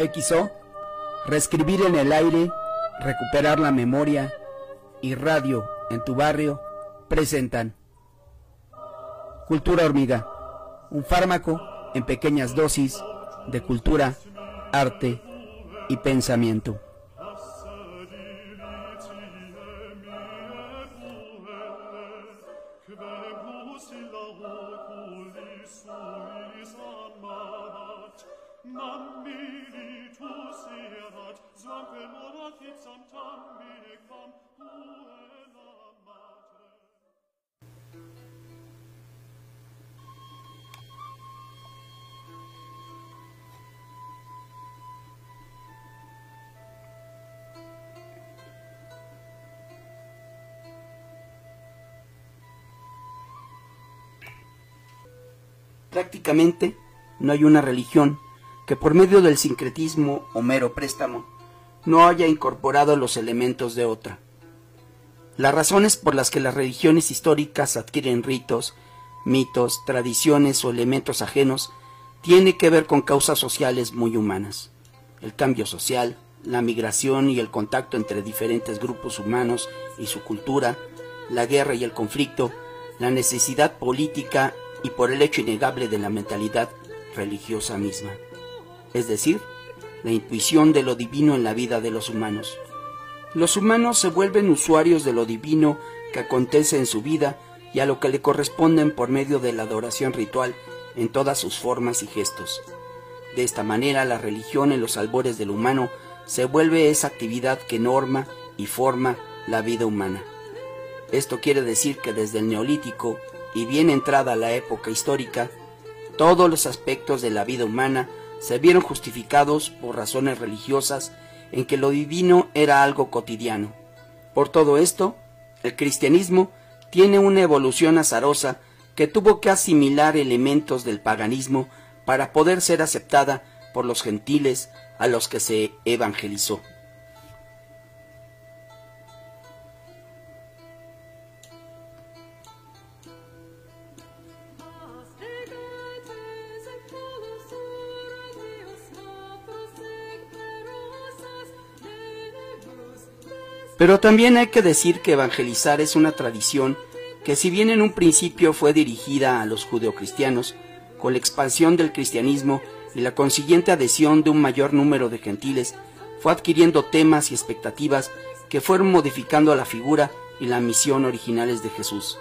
XO, reescribir en el aire, recuperar la memoria y radio en tu barrio presentan Cultura Hormiga, un fármaco en pequeñas dosis de cultura, arte y pensamiento. Prácticamente no hay una religión que por medio del sincretismo o mero préstamo no haya incorporado los elementos de otra. Las razones por las que las religiones históricas adquieren ritos, mitos, tradiciones o elementos ajenos tiene que ver con causas sociales muy humanas. El cambio social, la migración y el contacto entre diferentes grupos humanos y su cultura, la guerra y el conflicto, la necesidad política y por el hecho innegable de la mentalidad religiosa misma, es decir, la intuición de lo divino en la vida de los humanos. Los humanos se vuelven usuarios de lo divino que acontece en su vida y a lo que le corresponden por medio de la adoración ritual en todas sus formas y gestos. De esta manera la religión en los albores del humano se vuelve esa actividad que norma y forma la vida humana. Esto quiere decir que desde el neolítico y bien entrada la época histórica, todos los aspectos de la vida humana se vieron justificados por razones religiosas en que lo divino era algo cotidiano. Por todo esto, el cristianismo tiene una evolución azarosa que tuvo que asimilar elementos del paganismo para poder ser aceptada por los gentiles a los que se evangelizó. Pero también hay que decir que evangelizar es una tradición que si bien en un principio fue dirigida a los judeocristianos, con la expansión del cristianismo y la consiguiente adhesión de un mayor número de gentiles, fue adquiriendo temas y expectativas que fueron modificando la figura y la misión originales de Jesús,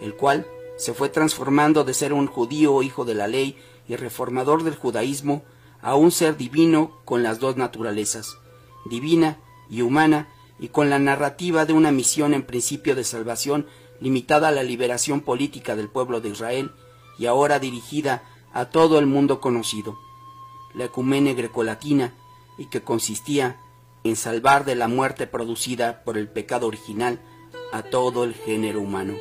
el cual se fue transformando de ser un judío hijo de la ley y reformador del judaísmo a un ser divino con las dos naturalezas, divina y humana, y con la narrativa de una misión en principio de salvación limitada a la liberación política del pueblo de Israel y ahora dirigida a todo el mundo conocido, la ecumene grecolatina, y que consistía en salvar de la muerte producida por el pecado original a todo el género humano.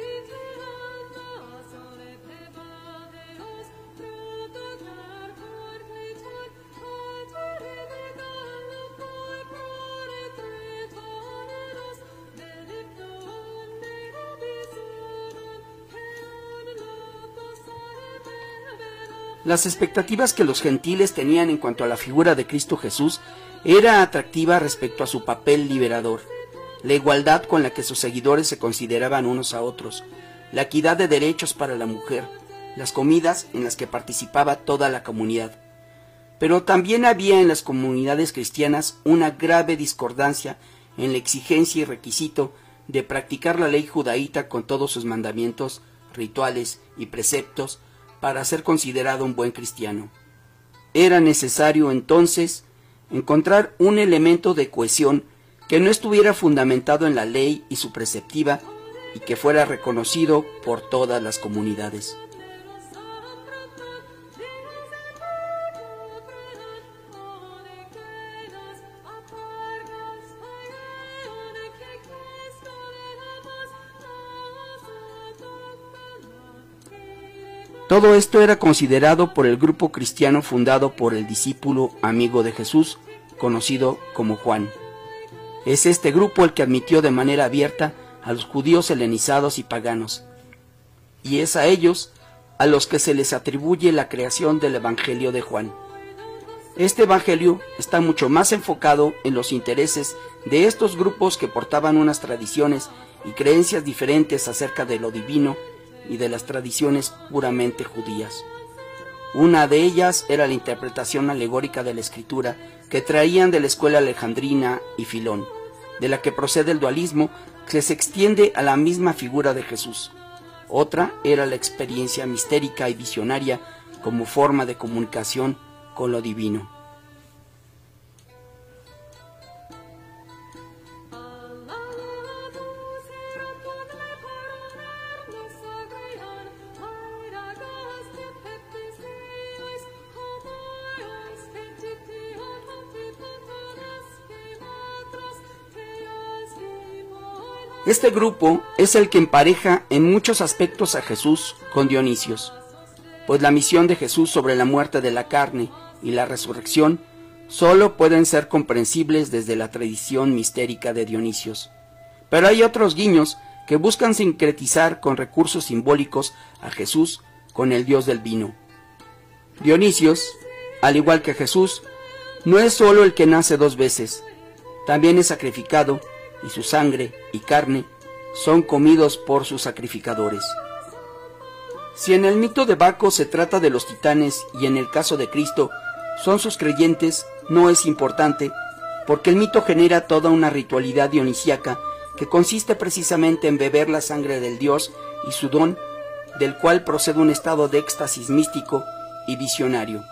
Las expectativas que los gentiles tenían en cuanto a la figura de Cristo Jesús era atractiva respecto a su papel liberador, la igualdad con la que sus seguidores se consideraban unos a otros, la equidad de derechos para la mujer, las comidas en las que participaba toda la comunidad. Pero también había en las comunidades cristianas una grave discordancia en la exigencia y requisito de practicar la ley judaíta con todos sus mandamientos, rituales y preceptos para ser considerado un buen cristiano. Era necesario entonces encontrar un elemento de cohesión que no estuviera fundamentado en la ley y su preceptiva y que fuera reconocido por todas las comunidades. Todo esto era considerado por el grupo cristiano fundado por el discípulo amigo de Jesús, conocido como Juan. Es este grupo el que admitió de manera abierta a los judíos helenizados y paganos, y es a ellos a los que se les atribuye la creación del Evangelio de Juan. Este Evangelio está mucho más enfocado en los intereses de estos grupos que portaban unas tradiciones y creencias diferentes acerca de lo divino y de las tradiciones puramente judías. Una de ellas era la interpretación alegórica de la escritura que traían de la escuela alejandrina y Filón, de la que procede el dualismo que se extiende a la misma figura de Jesús. Otra era la experiencia mistérica y visionaria como forma de comunicación con lo divino. Este grupo es el que empareja en muchos aspectos a Jesús con Dionisios, pues la misión de Jesús sobre la muerte de la carne y la resurrección solo pueden ser comprensibles desde la tradición mistérica de Dionisios. Pero hay otros guiños que buscan sincretizar con recursos simbólicos a Jesús con el dios del vino. Dionisios, al igual que Jesús, no es solo el que nace dos veces, también es sacrificado y su sangre y carne son comidos por sus sacrificadores. Si en el mito de Baco se trata de los titanes y en el caso de Cristo son sus creyentes, no es importante, porque el mito genera toda una ritualidad dionisíaca que consiste precisamente en beber la sangre del dios y su don, del cual procede un estado de éxtasis místico y visionario.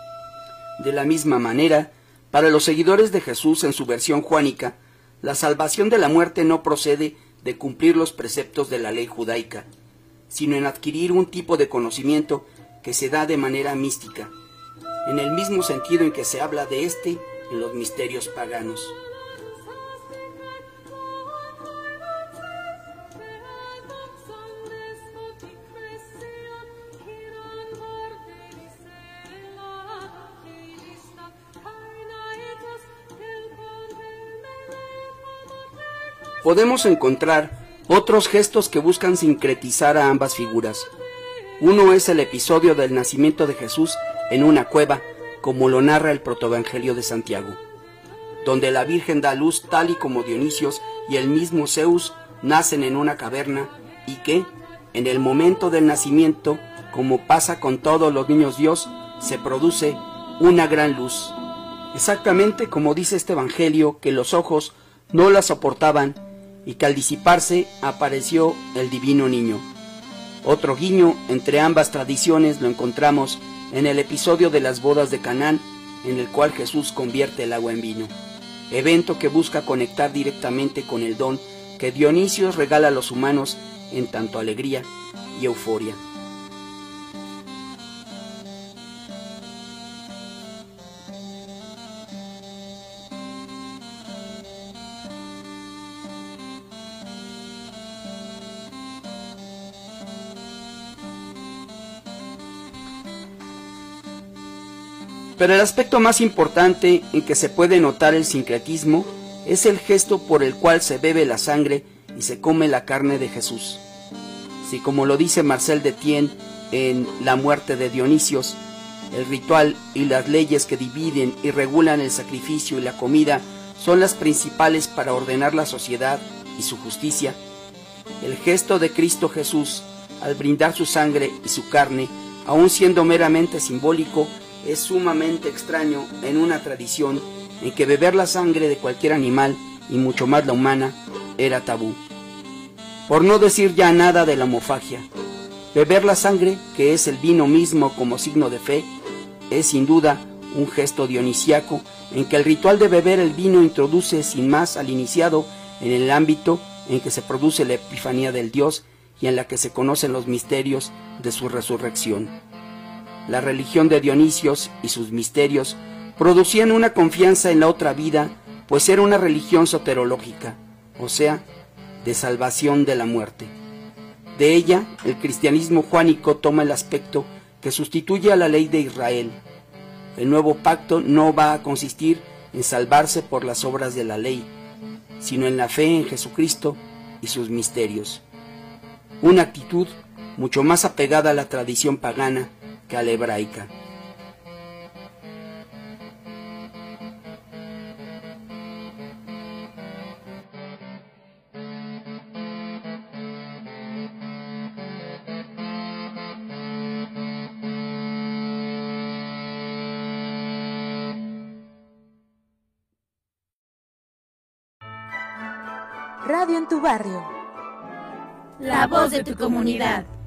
De la misma manera, para los seguidores de Jesús en su versión juánica, la salvación de la muerte no procede de cumplir los preceptos de la ley judaica, sino en adquirir un tipo de conocimiento que se da de manera mística, en el mismo sentido en que se habla de éste en los misterios paganos. Podemos encontrar otros gestos que buscan sincretizar a ambas figuras. Uno es el episodio del nacimiento de Jesús en una cueva, como lo narra el protoevangelio de Santiago, donde la Virgen da luz tal y como Dionisios y el mismo Zeus nacen en una caverna y que, en el momento del nacimiento, como pasa con todos los niños Dios, se produce una gran luz. Exactamente como dice este Evangelio que los ojos no la soportaban y que al disiparse apareció el divino niño. Otro guiño entre ambas tradiciones lo encontramos en el episodio de las bodas de Canaán, en el cual Jesús convierte el agua en vino, evento que busca conectar directamente con el don que Dionisio regala a los humanos en tanto alegría y euforia. Pero el aspecto más importante en que se puede notar el sincretismo es el gesto por el cual se bebe la sangre y se come la carne de Jesús. Si como lo dice Marcel Detienne en La muerte de Dionisios, el ritual y las leyes que dividen y regulan el sacrificio y la comida son las principales para ordenar la sociedad y su justicia, el gesto de Cristo Jesús al brindar su sangre y su carne, aun siendo meramente simbólico, es sumamente extraño en una tradición en que beber la sangre de cualquier animal, y mucho más la humana, era tabú. Por no decir ya nada de la homofagia, beber la sangre, que es el vino mismo como signo de fe, es sin duda un gesto dionisiaco en que el ritual de beber el vino introduce sin más al iniciado en el ámbito en que se produce la epifanía del Dios y en la que se conocen los misterios de su resurrección la religión de Dionisios y sus misterios producían una confianza en la otra vida, pues era una religión soterológica, o sea, de salvación de la muerte. De ella, el cristianismo juánico toma el aspecto que sustituye a la ley de Israel. El nuevo pacto no va a consistir en salvarse por las obras de la ley, sino en la fe en Jesucristo y sus misterios. Una actitud mucho más apegada a la tradición pagana que. Radio en tu barrio. La voz de tu comunidad.